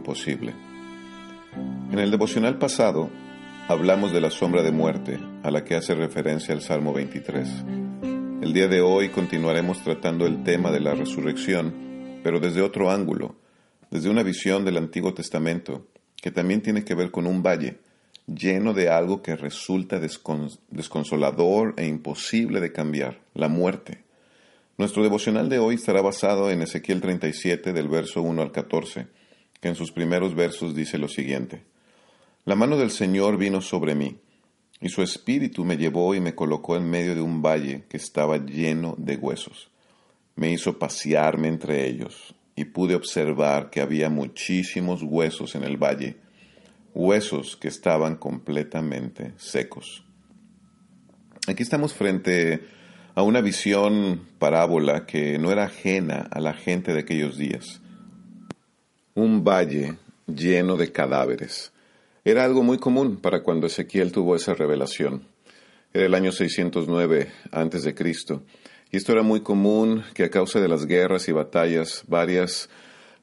Imposible. En el devocional pasado hablamos de la sombra de muerte a la que hace referencia el Salmo 23. El día de hoy continuaremos tratando el tema de la resurrección, pero desde otro ángulo, desde una visión del Antiguo Testamento, que también tiene que ver con un valle lleno de algo que resulta desconsolador e imposible de cambiar, la muerte. Nuestro devocional de hoy estará basado en Ezequiel 37 del verso 1 al 14, que en sus primeros versos dice lo siguiente. La mano del Señor vino sobre mí, y su espíritu me llevó y me colocó en medio de un valle que estaba lleno de huesos. Me hizo pasearme entre ellos, y pude observar que había muchísimos huesos en el valle, huesos que estaban completamente secos. Aquí estamos frente a una visión parábola que no era ajena a la gente de aquellos días. Un valle lleno de cadáveres. Era algo muy común para cuando Ezequiel tuvo esa revelación. Era el año 609 a.C. Y esto era muy común que a causa de las guerras y batallas, varias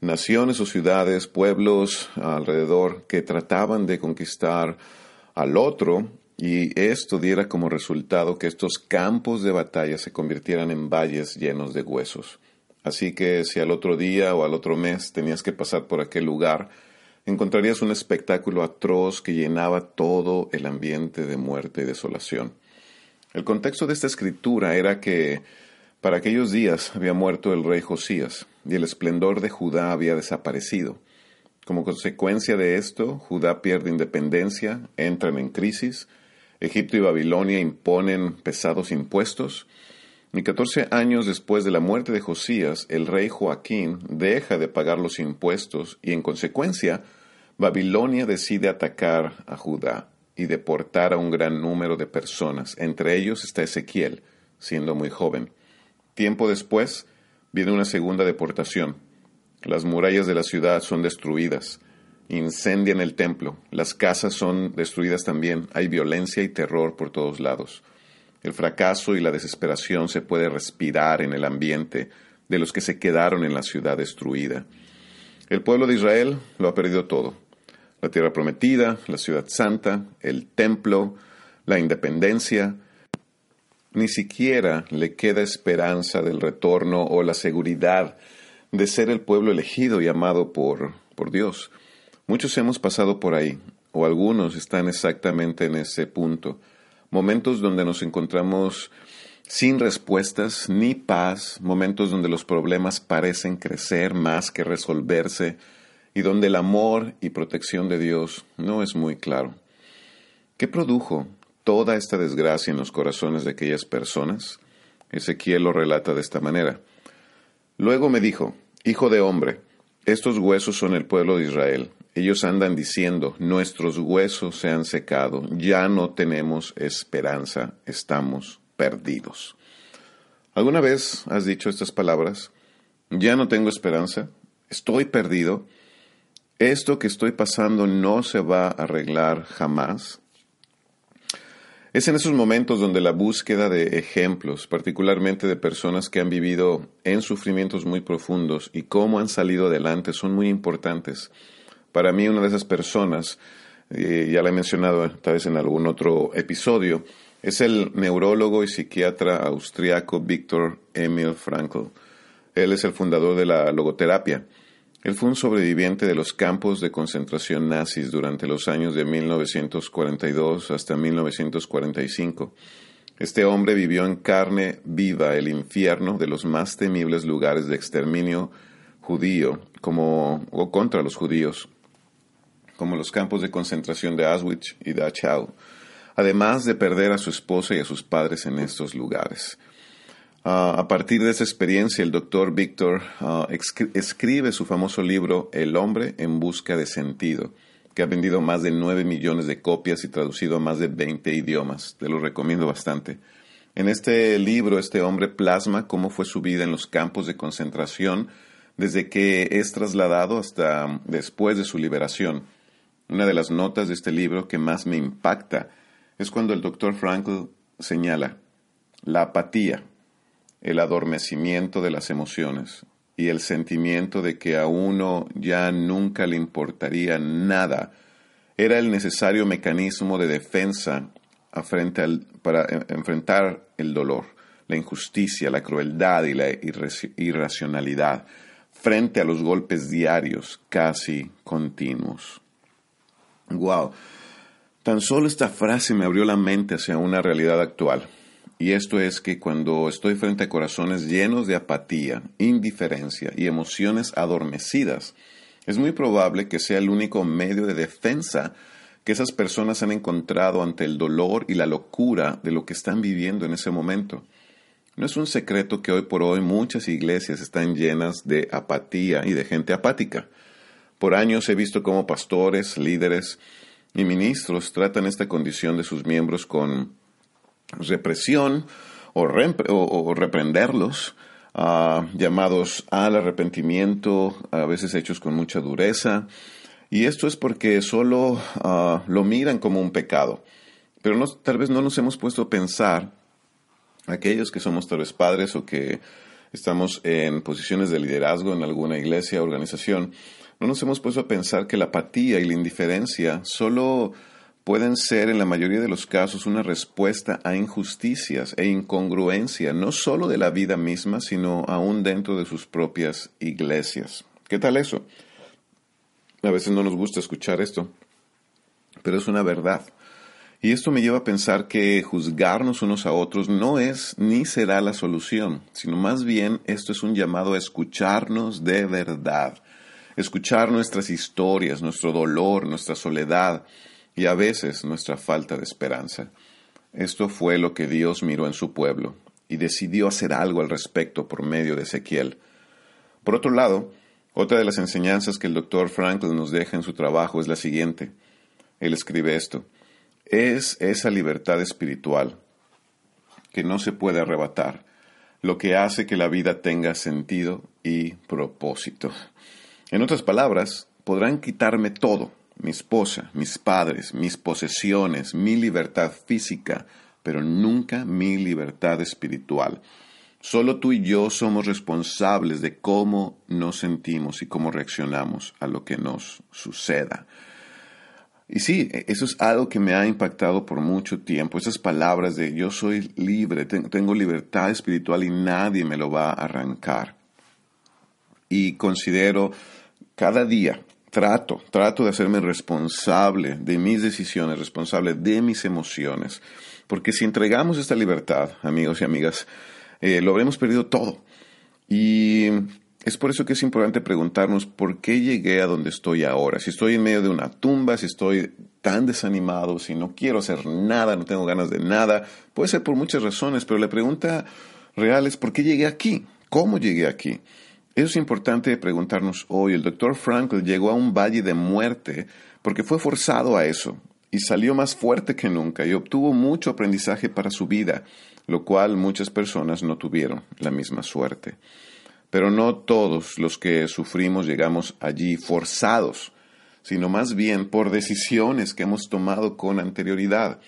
naciones o ciudades, pueblos alrededor que trataban de conquistar al otro y esto diera como resultado que estos campos de batalla se convirtieran en valles llenos de huesos. Así que si al otro día o al otro mes tenías que pasar por aquel lugar, encontrarías un espectáculo atroz que llenaba todo el ambiente de muerte y desolación. El contexto de esta escritura era que para aquellos días había muerto el rey Josías y el esplendor de Judá había desaparecido. Como consecuencia de esto, Judá pierde independencia, entran en crisis, Egipto y Babilonia imponen pesados impuestos, y catorce años después de la muerte de Josías, el rey Joaquín deja de pagar los impuestos y en consecuencia Babilonia decide atacar a Judá y deportar a un gran número de personas. Entre ellos está Ezequiel, siendo muy joven. Tiempo después viene una segunda deportación. Las murallas de la ciudad son destruidas incendian el templo, las casas son destruidas también, hay violencia y terror por todos lados. El fracaso y la desesperación se puede respirar en el ambiente de los que se quedaron en la ciudad destruida. El pueblo de Israel lo ha perdido todo. La tierra prometida, la ciudad santa, el templo, la independencia. Ni siquiera le queda esperanza del retorno o la seguridad de ser el pueblo elegido y amado por, por Dios. Muchos hemos pasado por ahí, o algunos están exactamente en ese punto, momentos donde nos encontramos sin respuestas ni paz, momentos donde los problemas parecen crecer más que resolverse y donde el amor y protección de Dios no es muy claro. ¿Qué produjo toda esta desgracia en los corazones de aquellas personas? Ezequiel lo relata de esta manera. Luego me dijo, Hijo de hombre, estos huesos son el pueblo de Israel. Ellos andan diciendo, nuestros huesos se han secado, ya no tenemos esperanza, estamos perdidos. ¿Alguna vez has dicho estas palabras? Ya no tengo esperanza, estoy perdido, esto que estoy pasando no se va a arreglar jamás. Es en esos momentos donde la búsqueda de ejemplos, particularmente de personas que han vivido en sufrimientos muy profundos y cómo han salido adelante, son muy importantes. Para mí una de esas personas, ya la he mencionado tal vez en algún otro episodio, es el neurólogo y psiquiatra austriaco Viktor Emil Frankl. Él es el fundador de la logoterapia. Él fue un sobreviviente de los campos de concentración nazis durante los años de 1942 hasta 1945. Este hombre vivió en carne viva el infierno de los más temibles lugares de exterminio judío como o contra los judíos como los campos de concentración de Auschwitz y Dachau, además de perder a su esposa y a sus padres en estos lugares. Ah, a partir de esa experiencia, el doctor Víctor ah, escribe su famoso libro El hombre en busca de sentido, que ha vendido más de 9 millones de copias y traducido a más de 20 idiomas. Te lo recomiendo bastante. En este libro, este hombre plasma cómo fue su vida en los campos de concentración desde que es trasladado hasta después de su liberación. Una de las notas de este libro que más me impacta es cuando el doctor Frankl señala la apatía, el adormecimiento de las emociones y el sentimiento de que a uno ya nunca le importaría nada era el necesario mecanismo de defensa para enfrentar el dolor, la injusticia, la crueldad y la irracionalidad frente a los golpes diarios casi continuos. Wow. Tan solo esta frase me abrió la mente hacia una realidad actual. Y esto es que cuando estoy frente a corazones llenos de apatía, indiferencia y emociones adormecidas, es muy probable que sea el único medio de defensa que esas personas han encontrado ante el dolor y la locura de lo que están viviendo en ese momento. No es un secreto que hoy por hoy muchas iglesias están llenas de apatía y de gente apática. Por años he visto cómo pastores, líderes y ministros tratan esta condición de sus miembros con represión o, reprenderlos, ah, llamados al arrepentimiento, a veces hechos con mucha dureza. Y esto es porque solo ah, lo miran como un pecado. Pero tal vez no nos hemos puesto a pensar aquellos que somos tal vez padres o que estamos en posiciones de liderazgo en alguna iglesia o organización, no nos hemos puesto a pensar que la apatía y la indiferencia solo pueden ser en la mayoría de los casos una respuesta a injusticias e incongruencia, no solo de la vida misma, sino aún dentro de sus propias iglesias. ¿Qué tal eso? A veces no nos gusta escuchar esto, pero es una verdad. Y esto me lleva a pensar que juzgarnos unos a otros no es ni será la solución, sino más bien esto es un llamado a escucharnos de verdad, escuchar nuestras historias, nuestro dolor, nuestra soledad y a veces nuestra falta de esperanza. Esto fue lo que Dios miró en su pueblo y decidió hacer algo al respecto por medio de Ezequiel. Por otro lado, otra de las enseñanzas que el doctor Franklin nos deja en su trabajo es la siguiente. Él escribe esto es esa libertad espiritual que no se puede arrebatar, lo que hace que la vida tenga sentido y propósito. En otras palabras, podrán quitarme todo, mi esposa, mis padres, mis posesiones, mi libertad física, pero nunca mi libertad espiritual. Solo tú y yo somos responsables de cómo nos sentimos y cómo reaccionamos a lo que nos suceda. Y sí, eso es algo que me ha impactado por mucho tiempo, esas palabras de yo soy libre, tengo libertad espiritual y nadie me lo va a arrancar. Y considero cada día, trato, trato de hacerme responsable de mis decisiones, responsable de mis emociones, porque si entregamos esta libertad, amigos y amigas, eh, lo habremos perdido todo. Y es por eso que es importante preguntarnos por qué llegué a donde estoy ahora. Si estoy en medio de una tumba, si estoy tan desanimado, si no quiero hacer nada, no tengo ganas de nada, puede ser por muchas razones, pero la pregunta real es ¿por qué llegué aquí? ¿Cómo llegué aquí? Eso es importante preguntarnos hoy. El doctor Frankl llegó a un valle de muerte porque fue forzado a eso y salió más fuerte que nunca y obtuvo mucho aprendizaje para su vida, lo cual muchas personas no tuvieron la misma suerte. Pero no todos los que sufrimos llegamos allí forzados, sino más bien por decisiones que hemos tomado con anterioridad.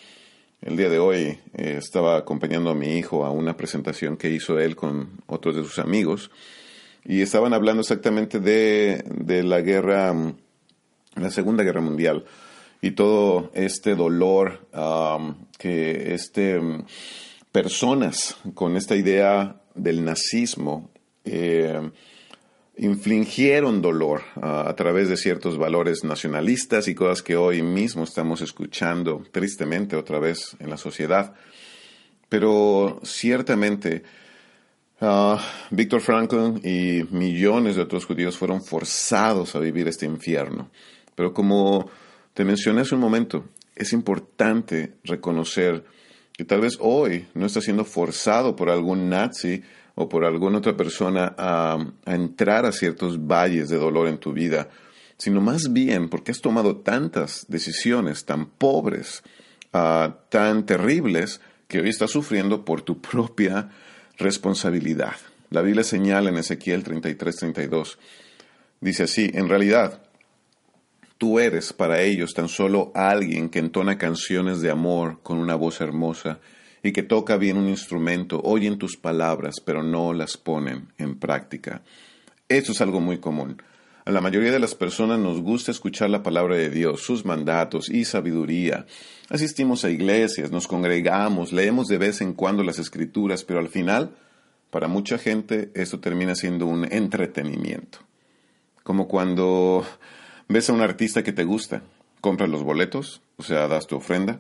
El día de hoy eh, estaba acompañando a mi hijo a una presentación que hizo él con otros de sus amigos y estaban hablando exactamente de, de la guerra, la Segunda Guerra Mundial y todo este dolor que este, personas con esta idea del nazismo eh, infligieron dolor a través de ciertos valores nacionalistas y cosas que hoy mismo estamos escuchando tristemente otra vez en la sociedad. Pero ciertamente uh, Víctor Franklin y millones de otros judíos fueron forzados a vivir este infierno. Pero como te mencioné hace un momento, es importante reconocer que tal vez hoy no estás siendo forzado por algún nazi o por alguna otra persona a, entrar a ciertos valles de dolor en tu vida, sino más bien porque has tomado tantas decisiones tan pobres, ah, tan terribles, que hoy estás sufriendo por tu propia responsabilidad. La Biblia señala en Ezequiel 33-32, dice así, en realidad, tú eres para ellos tan solo alguien que entona canciones de amor con una voz hermosa y que toca bien un instrumento, oyen tus palabras, pero no las ponen en práctica. Eso es algo muy común. A la mayoría de las personas nos gusta escuchar la palabra de Dios, sus mandatos y sabiduría. Asistimos a iglesias, nos congregamos, leemos de vez en cuando las escrituras, pero al final, para mucha gente, esto termina siendo un entretenimiento. Como cuando ves a un artista que te gusta, compras los boletos, o sea, das tu ofrenda,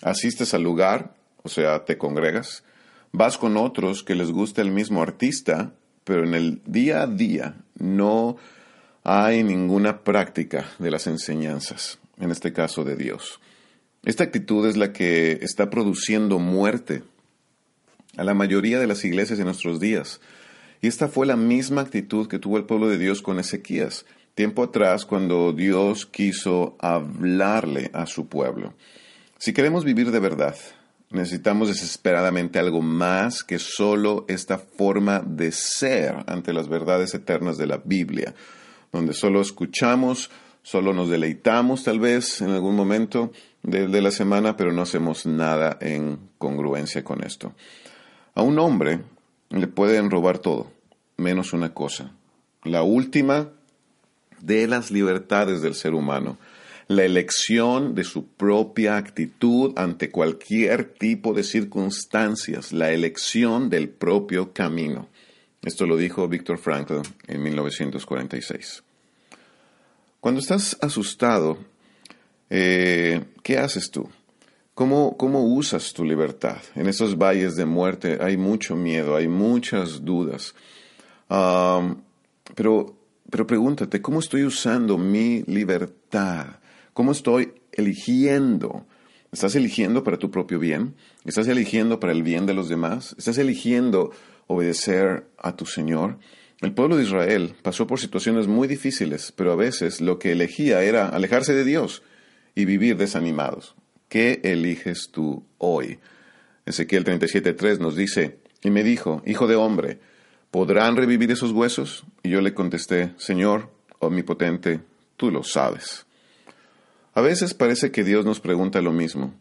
asistes al lugar o sea, te congregas, vas con otros que les gusta el mismo artista, pero en el día a día no hay ninguna práctica de las enseñanzas, en este caso de Dios. Esta actitud es la que está produciendo muerte a la mayoría de las iglesias en nuestros días. Y esta fue la misma actitud que tuvo el pueblo de Dios con Ezequías, tiempo atrás cuando Dios quiso hablarle a su pueblo. Si queremos vivir de verdad, Necesitamos desesperadamente algo más que solo esta forma de ser ante las verdades eternas de la Biblia, donde solo escuchamos, solo nos deleitamos tal vez en algún momento de, la semana, pero no hacemos nada en congruencia con esto. A un hombre le pueden robar todo, menos una cosa, la última de las libertades del ser humano, la elección de su propia actitud ante cualquier tipo de circunstancias, la elección del propio camino. Esto lo dijo Víctor Frankl en 1946. Cuando estás asustado, eh, ¿qué haces tú? ¿Cómo, ¿Cómo, usas tu libertad? En esos valles de muerte hay mucho miedo, hay muchas dudas. pero, pero pregúntate, ¿cómo estoy usando mi libertad? ¿Cómo estoy eligiendo? ¿Estás eligiendo para tu propio bien? ¿Estás eligiendo para el bien de los demás? ¿Estás eligiendo obedecer a tu Señor? El pueblo de Israel pasó por situaciones muy difíciles, pero a veces lo que elegía era alejarse de Dios y vivir desanimados. ¿Qué eliges tú hoy? Ezequiel 37.3 nos dice, y me dijo, Hijo de hombre, ¿podrán revivir esos huesos? Y yo le contesté, Señor, omnipotente, tú lo sabes. A veces parece que Dios nos pregunta lo mismo.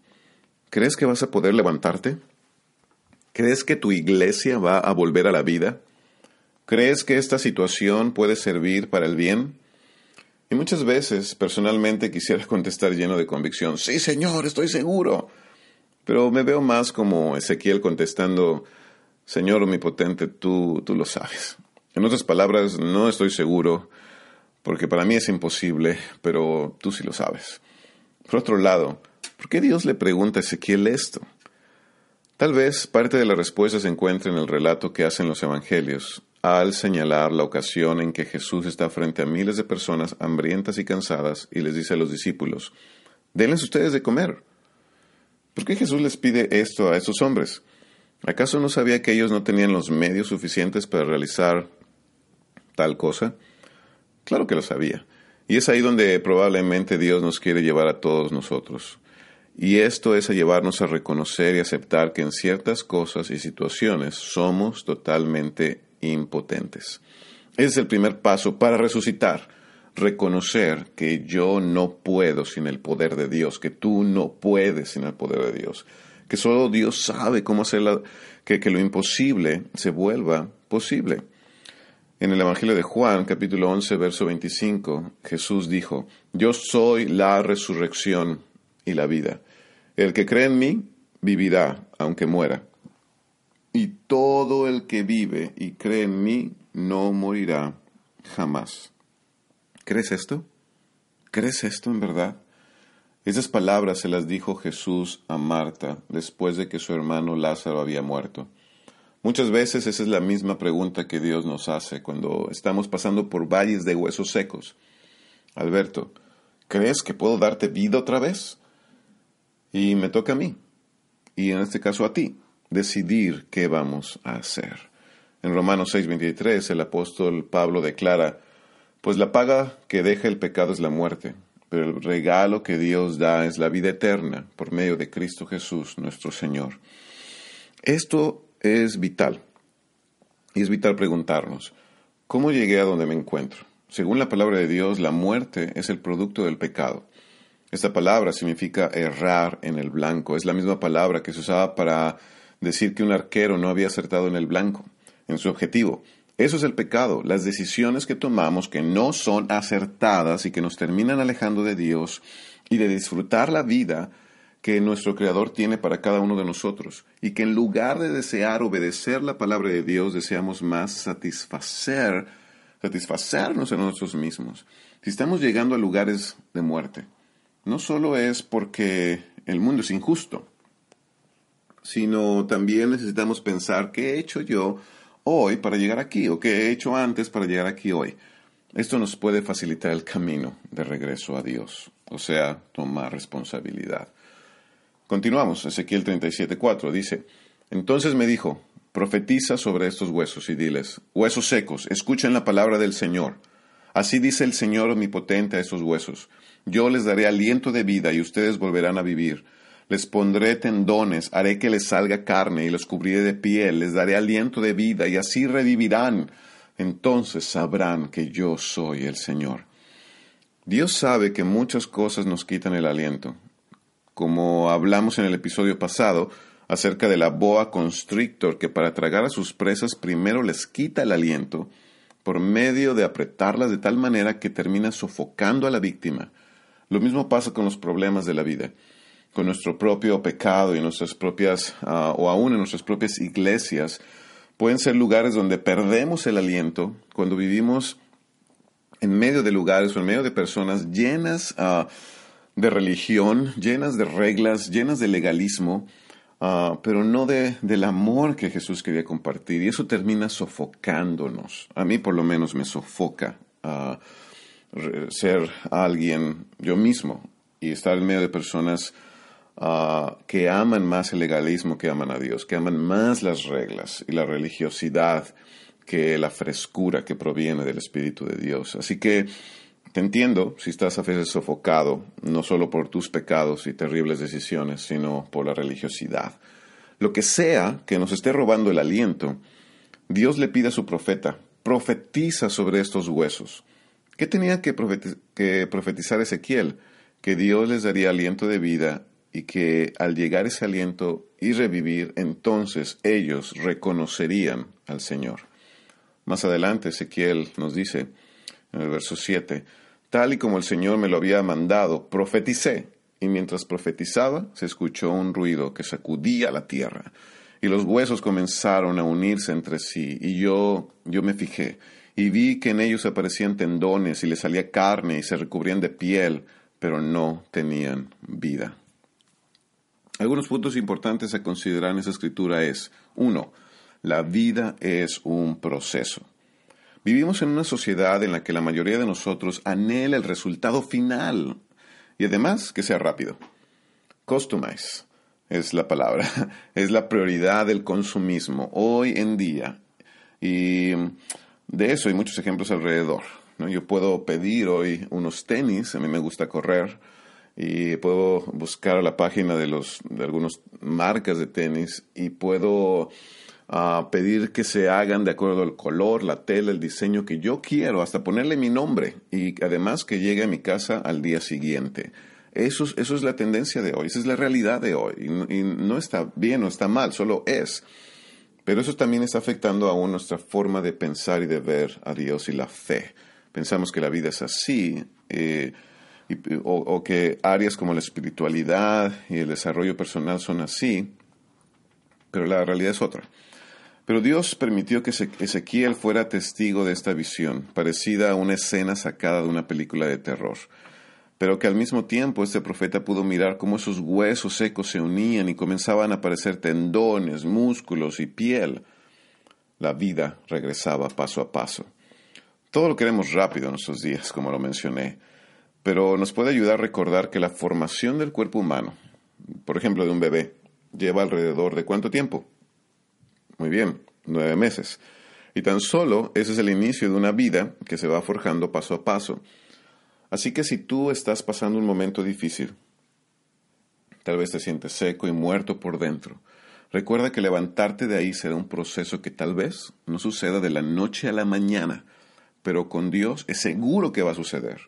¿Crees que vas a poder levantarte? ¿Crees que tu iglesia va a volver a la vida? ¿Crees que esta situación puede servir para el bien? Y muchas veces, personalmente, quisiera contestar lleno de convicción, sí, Señor, estoy seguro. Pero me veo más como Ezequiel contestando, Señor omnipotente, tú, tú lo sabes. En otras palabras, no estoy seguro, porque para mí es imposible, pero tú sí lo sabes. Por otro lado, ¿por qué Dios le pregunta a Ezequiel esto? Tal vez parte de la respuesta se encuentre en el relato que hacen los evangelios al señalar la ocasión en que Jesús está frente a miles de personas hambrientas y cansadas y les dice a los discípulos, denles ustedes de comer. ¿Por qué Jesús les pide esto a esos hombres? ¿Acaso no sabía que ellos no tenían los medios suficientes para realizar tal cosa? Claro que lo sabía. Y es ahí donde probablemente Dios nos quiere llevar a todos nosotros. Y esto es a llevarnos a reconocer y aceptar que en ciertas cosas y situaciones somos totalmente impotentes. Ese es el primer paso para resucitar. Reconocer que yo no puedo sin el poder de Dios, que tú no puedes sin el poder de Dios, que solo Dios sabe cómo hacer que, que lo imposible se vuelva posible. En el Evangelio de Juan, capítulo 11, verso 25, Jesús dijo, Yo soy la resurrección y la vida. El que cree en mí vivirá aunque muera. Y todo el que vive y cree en mí no morirá jamás. ¿Crees esto? ¿Crees esto en verdad? Esas palabras se las dijo Jesús a Marta después de que su hermano Lázaro había muerto. Muchas veces esa es la misma pregunta que Dios nos hace cuando estamos pasando por valles de huesos secos. Alberto, ¿crees que puedo darte vida otra vez? Y me toca a mí. y en este caso a ti, decidir qué vamos a hacer. En Romanos 6:23 el apóstol Pablo declara, pues la paga que deja el pecado es la muerte, pero el regalo que Dios da es la vida eterna por medio de Cristo Jesús nuestro Señor. Esto es vital. Y es vital preguntarnos, ¿cómo llegué a donde me encuentro? Según la palabra de Dios, la muerte es el producto del pecado. Esta palabra significa errar en el blanco. Es la misma palabra que se usaba para decir que un arquero no había acertado en el blanco, en su objetivo. Eso es el pecado, las decisiones que tomamos que no son acertadas y que nos terminan alejando de Dios y de disfrutar la vida que nuestro Creador tiene para cada uno de nosotros y que en lugar de desear obedecer la palabra de Dios deseamos más satisfacer, satisfacernos en nosotros mismos. Si estamos llegando a lugares de muerte, no solo es porque el mundo es injusto, sino también necesitamos pensar qué he hecho yo hoy para llegar aquí o qué he hecho antes para llegar aquí hoy. Esto nos puede facilitar el camino de regreso a Dios, o sea, tomar responsabilidad. Continuamos, Ezequiel 37:4 dice, entonces me dijo, profetiza sobre estos huesos y diles, huesos secos, escuchen la palabra del Señor. Así dice el Señor omnipotente a estos huesos, yo les daré aliento de vida y ustedes volverán a vivir les pondré tendones, haré que les salga carne y los cubriré de piel, les daré aliento de vida y así revivirán. Entonces sabrán que yo soy el Señor. Dios sabe que muchas cosas nos quitan el aliento. Como hablamos en el episodio pasado acerca de la boa constrictor que para tragar a sus presas primero les quita el aliento por medio de apretarlas de tal manera que termina sofocando a la víctima. Lo mismo pasa con los problemas de la vida con nuestro propio pecado y nuestras propias, ah, o aún en nuestras propias iglesias, pueden ser lugares donde perdemos el aliento cuando vivimos en medio de lugares o en medio de personas llenas ah, de religión, llenas de reglas, llenas de legalismo, ah, pero no de, del amor que Jesús quería compartir. Y eso termina sofocándonos. A mí por lo menos me sofoca ser alguien yo mismo y estar en medio de personas Ah, que aman más el legalismo que aman a Dios, que aman más las reglas y la religiosidad que la frescura que proviene del Espíritu de Dios. Así que te entiendo si estás a veces sofocado, no solo por tus pecados y terribles decisiones, sino por la religiosidad. Lo que sea que nos esté robando el aliento, Dios le pide a su profeta, profetiza sobre estos huesos. ¿Qué tenía que, profetizar Ezequiel? Que Dios les daría aliento de vida y que al llegar ese aliento y revivir, entonces ellos reconocerían al Señor. Más adelante Ezequiel nos dice, en el verso 7, tal y como el Señor me lo había mandado, profeticé, y mientras profetizaba se escuchó un ruido que sacudía la tierra, y los huesos comenzaron a unirse entre sí, y yo, yo me fijé, y vi que en ellos aparecían tendones, y les salía carne, y se recubrían de piel, pero no tenían vida. Algunos puntos importantes a considerar en esa escritura es, uno, la vida es un proceso. Vivimos en una sociedad en la que la mayoría de nosotros anhela el resultado final y además que sea rápido. Customize es la palabra, es la prioridad del consumismo hoy en día. Y de eso hay muchos ejemplos alrededor. Yo puedo pedir hoy unos tenis, a mí me gusta correr, y puedo buscar la página de los de algunas marcas de tenis y puedo ah, pedir que se hagan de acuerdo al color, la tela, el diseño que yo quiero, hasta ponerle mi nombre y además que llegue a mi casa al día siguiente. Eso, eso es la tendencia de hoy, esa es la realidad de hoy y no, está bien o está mal, solo es. Pero eso también está afectando aún nuestra forma de pensar y de ver a Dios y la fe. Pensamos que la vida es así. Eh, o, que áreas como la espiritualidad y el desarrollo personal son así, pero la realidad es otra. Pero Dios permitió que Ezequiel fuera testigo de esta visión, parecida a una escena sacada de una película de terror, pero que al mismo tiempo este profeta pudo mirar cómo esos huesos secos se unían y comenzaban a aparecer tendones, músculos y piel. La vida regresaba paso a paso. Todo lo queremos rápido en nuestros días, como lo mencioné pero nos puede ayudar a recordar que la formación del cuerpo humano, por ejemplo de un bebé, lleva alrededor de cuánto tiempo? Muy bien, nueve meses. Y tan solo ese es el inicio de una vida que se va forjando paso a paso. Así que si tú estás pasando un momento difícil, tal vez te sientes seco y muerto por dentro, recuerda que levantarte de ahí será un proceso que tal vez no suceda de la noche a la mañana, pero con Dios es seguro que va a suceder.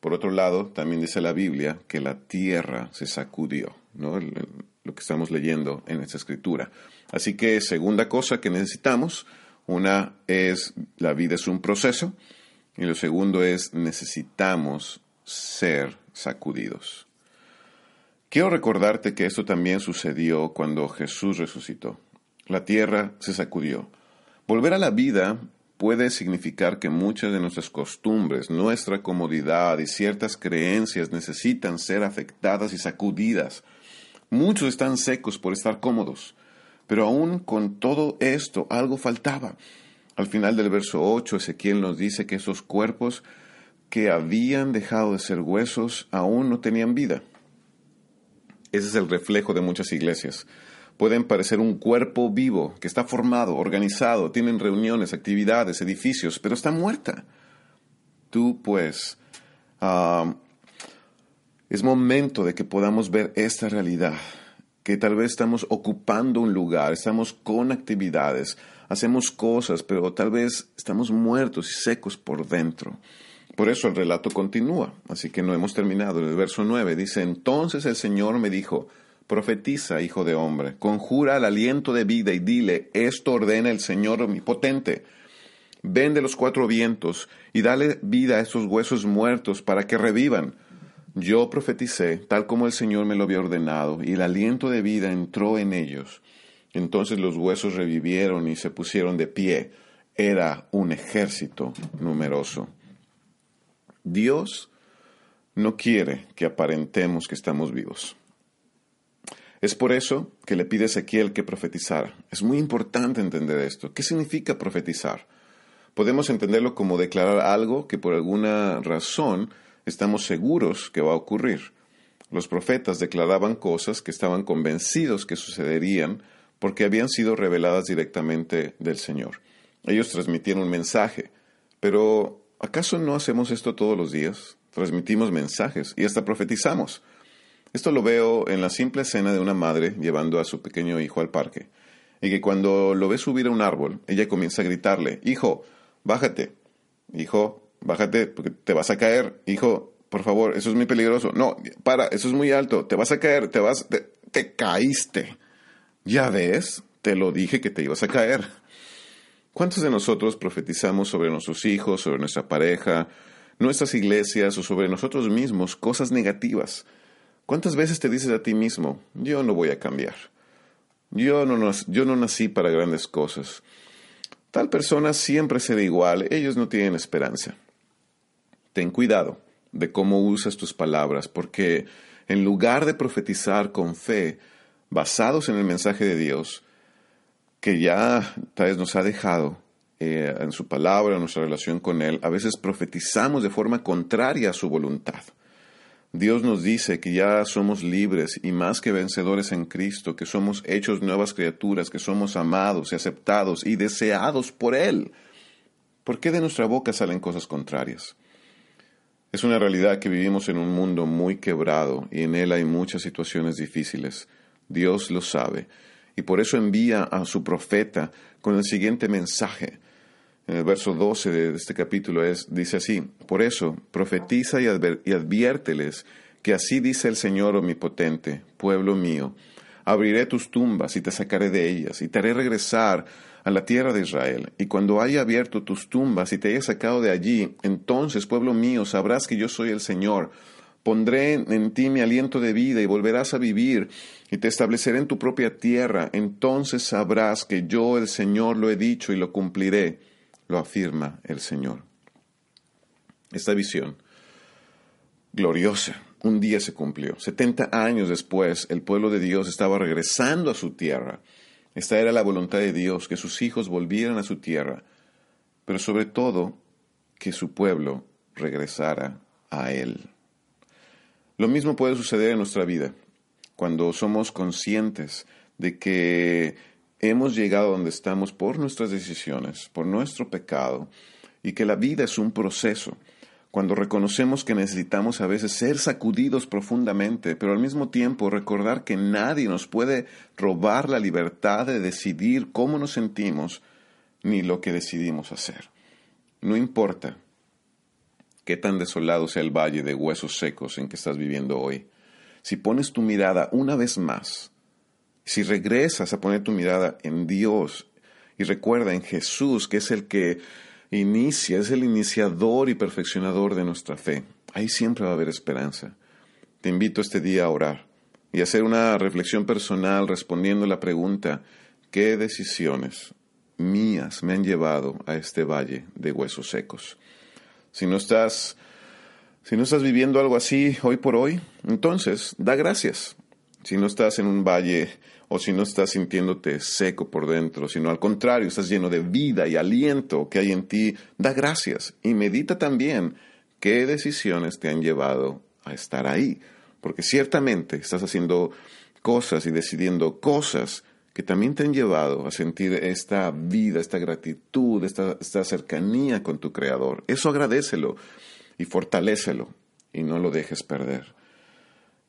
Por otro lado, también dice la Biblia que la tierra se sacudió, ¿no? lo que estamos leyendo en esta escritura. Así que segunda cosa que necesitamos, una es la vida es un proceso y lo segundo es necesitamos ser sacudidos. Quiero recordarte que esto también sucedió cuando Jesús resucitó. La tierra se sacudió. Volver a la vida puede significar que muchas de nuestras costumbres, nuestra comodidad y ciertas creencias necesitan ser afectadas y sacudidas. Muchos están secos por estar cómodos, pero aún con todo esto algo faltaba. Al final del verso 8, Ezequiel nos dice que esos cuerpos que habían dejado de ser huesos aún no tenían vida. Ese es el reflejo de muchas iglesias pueden parecer un cuerpo vivo que está formado, organizado, tienen reuniones, actividades, edificios, pero está muerta. Tú pues, es momento de que podamos ver esta realidad, que tal vez estamos ocupando un lugar, estamos con actividades, hacemos cosas, pero tal vez estamos muertos y secos por dentro. Por eso el relato continúa, así que no hemos terminado. El verso 9 dice, entonces el Señor me dijo, Profetiza, hijo de hombre, conjura el aliento de vida y dile, esto ordena el Señor omnipotente. Ven de los cuatro vientos y dale vida a estos huesos muertos para que revivan. Yo profeticé, tal como el Señor me lo había ordenado, y el aliento de vida entró en ellos. Entonces los huesos revivieron y se pusieron de pie. Era un ejército numeroso. Dios no quiere que aparentemos que estamos vivos. Es por eso que le pide a Ezequiel que profetizara. Es muy importante entender esto. ¿Qué significa profetizar? Podemos entenderlo como declarar algo que por alguna razón estamos seguros que va a ocurrir. Los profetas declaraban cosas que estaban convencidos que sucederían porque habían sido reveladas directamente del Señor. Ellos transmitían un mensaje, pero ¿acaso no hacemos esto todos los días? Transmitimos mensajes y hasta profetizamos. Esto lo veo en la simple escena de una madre llevando a su pequeño hijo al parque, y que cuando lo ve subir a un árbol, ella comienza a gritarle, Hijo, bájate, hijo, bájate, porque te vas a caer, hijo, por favor, eso es muy peligroso, no, para, eso es muy alto, te vas a caer, te vas, te, te caíste. Ya ves, te lo dije que te ibas a caer. ¿Cuántos de nosotros profetizamos sobre nuestros hijos, sobre nuestra pareja, nuestras iglesias o sobre nosotros mismos cosas negativas? ¿Cuántas veces te dices a ti mismo, yo no voy a cambiar? Yo no, yo no nací para grandes cosas. Tal persona siempre será igual, ellos no tienen esperanza. Ten cuidado de cómo usas tus palabras, porque en lugar de profetizar con fe, basados en el mensaje de Dios, que ya tal vez nos ha dejado eh, en su palabra, en nuestra relación con Él, a veces profetizamos de forma contraria a su voluntad. Dios nos dice que ya somos libres y más que vencedores en Cristo, que somos hechos nuevas criaturas, que somos amados y aceptados y deseados por Él. ¿Por qué de nuestra boca salen cosas contrarias? Es una realidad que vivimos en un mundo muy quebrado y en él hay muchas situaciones difíciles. Dios lo sabe y por eso envía a su profeta con el siguiente mensaje en el verso 12 de este capítulo es, dice así, por eso profetiza y, y adviérteles que así dice el Señor omnipotente, pueblo mío, abriré tus tumbas y te sacaré de ellas, y te haré regresar a la tierra de Israel. Y cuando haya abierto tus tumbas y te haya sacado de allí, entonces, pueblo mío, sabrás que yo soy el Señor. Pondré en ti mi aliento de vida y volverás a vivir, y te estableceré en tu propia tierra. Entonces sabrás que yo, el Señor, lo he dicho y lo cumpliré lo afirma el Señor. Esta visión gloriosa un día se cumplió. Setenta años después, el pueblo de Dios estaba regresando a su tierra. Esta era la voluntad de Dios, que sus hijos volvieran a su tierra, pero sobre todo que su pueblo regresara a Él. Lo mismo puede suceder en nuestra vida, cuando somos conscientes de que hemos llegado donde estamos por nuestras decisiones, por nuestro pecado, y que la vida es un proceso. Cuando reconocemos que necesitamos a veces ser sacudidos profundamente, pero al mismo tiempo recordar que nadie nos puede robar la libertad de decidir cómo nos sentimos ni lo que decidimos hacer. No importa qué tan desolado sea el valle de huesos secos en que estás viviendo hoy. Si pones tu mirada una vez más, si regresas a poner tu mirada en Dios y recuerda en Jesús, que es el que inicia, es el iniciador y perfeccionador de nuestra fe, ahí siempre va a haber esperanza. Te invito este día a orar y a hacer una reflexión personal respondiendo la pregunta, ¿qué decisiones mías me han llevado a este valle de huesos secos? Si no estás, si no estás viviendo algo así hoy por hoy, entonces da gracias. Si no estás en un valle o si no estás sintiéndote seco por dentro, sino al contrario, estás lleno de vida y aliento que hay en ti, da gracias y medita también qué decisiones te han llevado a estar ahí, porque ciertamente estás haciendo cosas y decidiendo cosas que también te han llevado a sentir esta vida, esta gratitud, esta, cercanía con tu Creador. Eso agradecelo y fortalécelo y no lo dejes perder.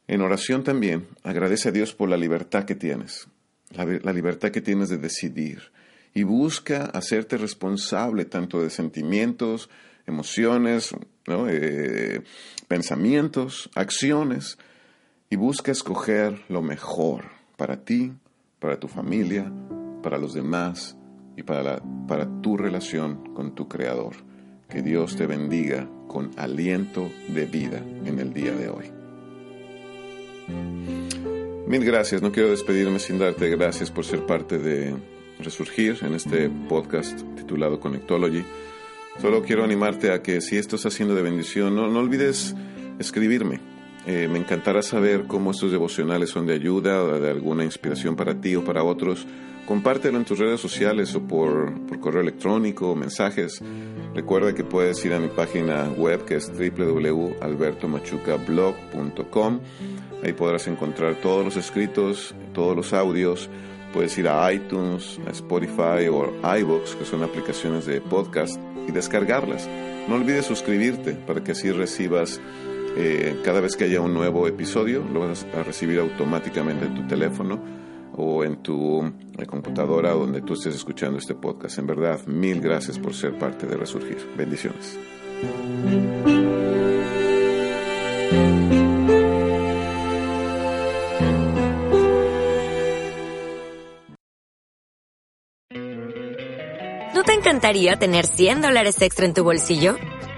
En oración también agradece a Dios por la libertad que tienes, la, libertad que tienes de decidir y busca hacerte responsable tanto de sentimientos, emociones, eh, pensamientos, acciones y busca escoger lo mejor para ti para tu familia, para los demás y para, para tu relación con tu Creador. Que Dios te bendiga con aliento de vida en el día de hoy. Mil gracias, no quiero despedirme sin darte gracias por ser parte de Resurgir en este podcast titulado Connectology. Solo quiero animarte a que si esto está haciendo de bendición, no, no olvides escribirme eh, me encantará saber cómo estos devocionales son de ayuda o de alguna inspiración para ti o para otros. Compártelo en tus redes sociales o por, por correo electrónico o mensajes. Recuerda que puedes ir a mi página web que es www.albertomachucablog.com. Ahí podrás encontrar todos los escritos, todos los audios. Puedes ir a iTunes, a Spotify o iVoox, que son aplicaciones de podcast, y descargarlas. No olvides suscribirte para que así recibas eh, cada vez que haya un nuevo episodio, lo vas a recibir automáticamente en tu teléfono o en tu eh, computadora donde tú estés escuchando este podcast. En verdad, mil gracias por ser parte de Resurgir. Bendiciones. ¿No te encantaría tener 100 dólares extra en tu bolsillo?